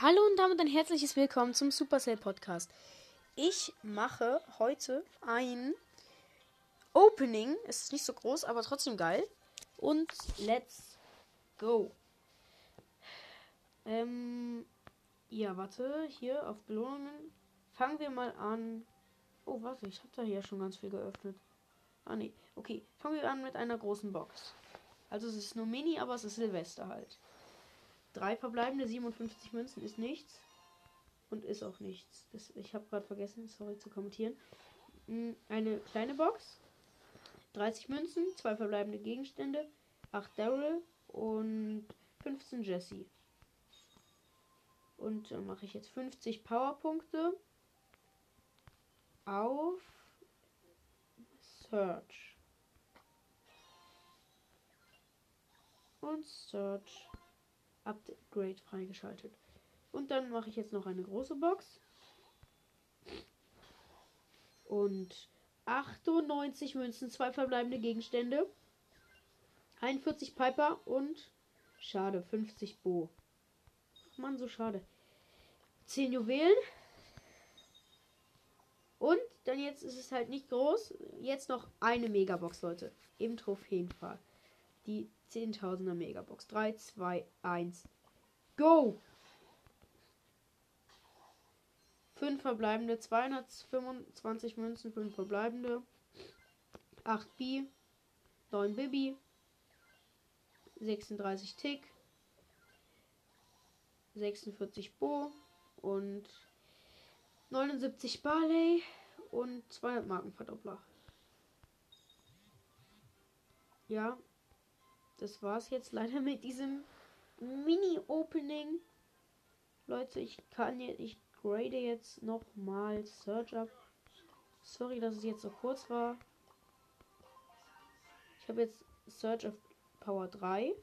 Hallo und damit ein herzliches Willkommen zum Supercell Podcast. Ich mache heute ein Opening. Es ist nicht so groß, aber trotzdem geil. Und let's go. Ähm, ja, warte, hier auf Belohnungen. Fangen wir mal an. Oh, warte, ich habe da hier schon ganz viel geöffnet. Ah, nee. Okay, fangen wir an mit einer großen Box. Also es ist nur Mini, aber es ist Silvester halt. Drei verbleibende 57 Münzen ist nichts. Und ist auch nichts. Das, ich habe gerade vergessen, sorry zu kommentieren. Hm, eine kleine Box. 30 Münzen, zwei verbleibende Gegenstände, 8 Daryl und 15 Jesse. Und dann mache ich jetzt 50 Powerpunkte auf Search. Und Search. Upgrade freigeschaltet. Und dann mache ich jetzt noch eine große Box. Und 98 Münzen, zwei verbleibende Gegenstände. 41 Piper und schade, 50 Bo. Mann, so schade. 10 Juwelen. Und dann jetzt ist es halt nicht groß. Jetzt noch eine Megabox, Leute. Im Trophäenfall. Die 10.000er Megabox. 3, 2, 1. Go! 5 verbleibende, 225 Münzen, 5 verbleibende, 8 B, 9 Bibi, 36 Tick, 46 Bo und 79 Barley und 200 Markenverdoppler. Ja, das war's jetzt leider mit diesem Mini-Opening. Leute, ich kann jetzt, ich grade jetzt nochmal Search up. Sorry, dass es jetzt so kurz war. Ich habe jetzt Search of Power 3.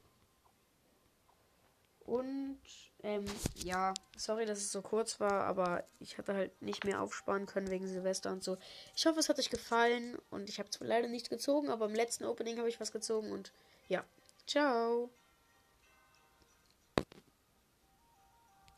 Und, ähm, ja, sorry, dass es so kurz war, aber ich hatte halt nicht mehr aufsparen können wegen Silvester und so. Ich hoffe, es hat euch gefallen und ich habe zwar leider nicht gezogen, aber im letzten Opening habe ich was gezogen und ja, ciao.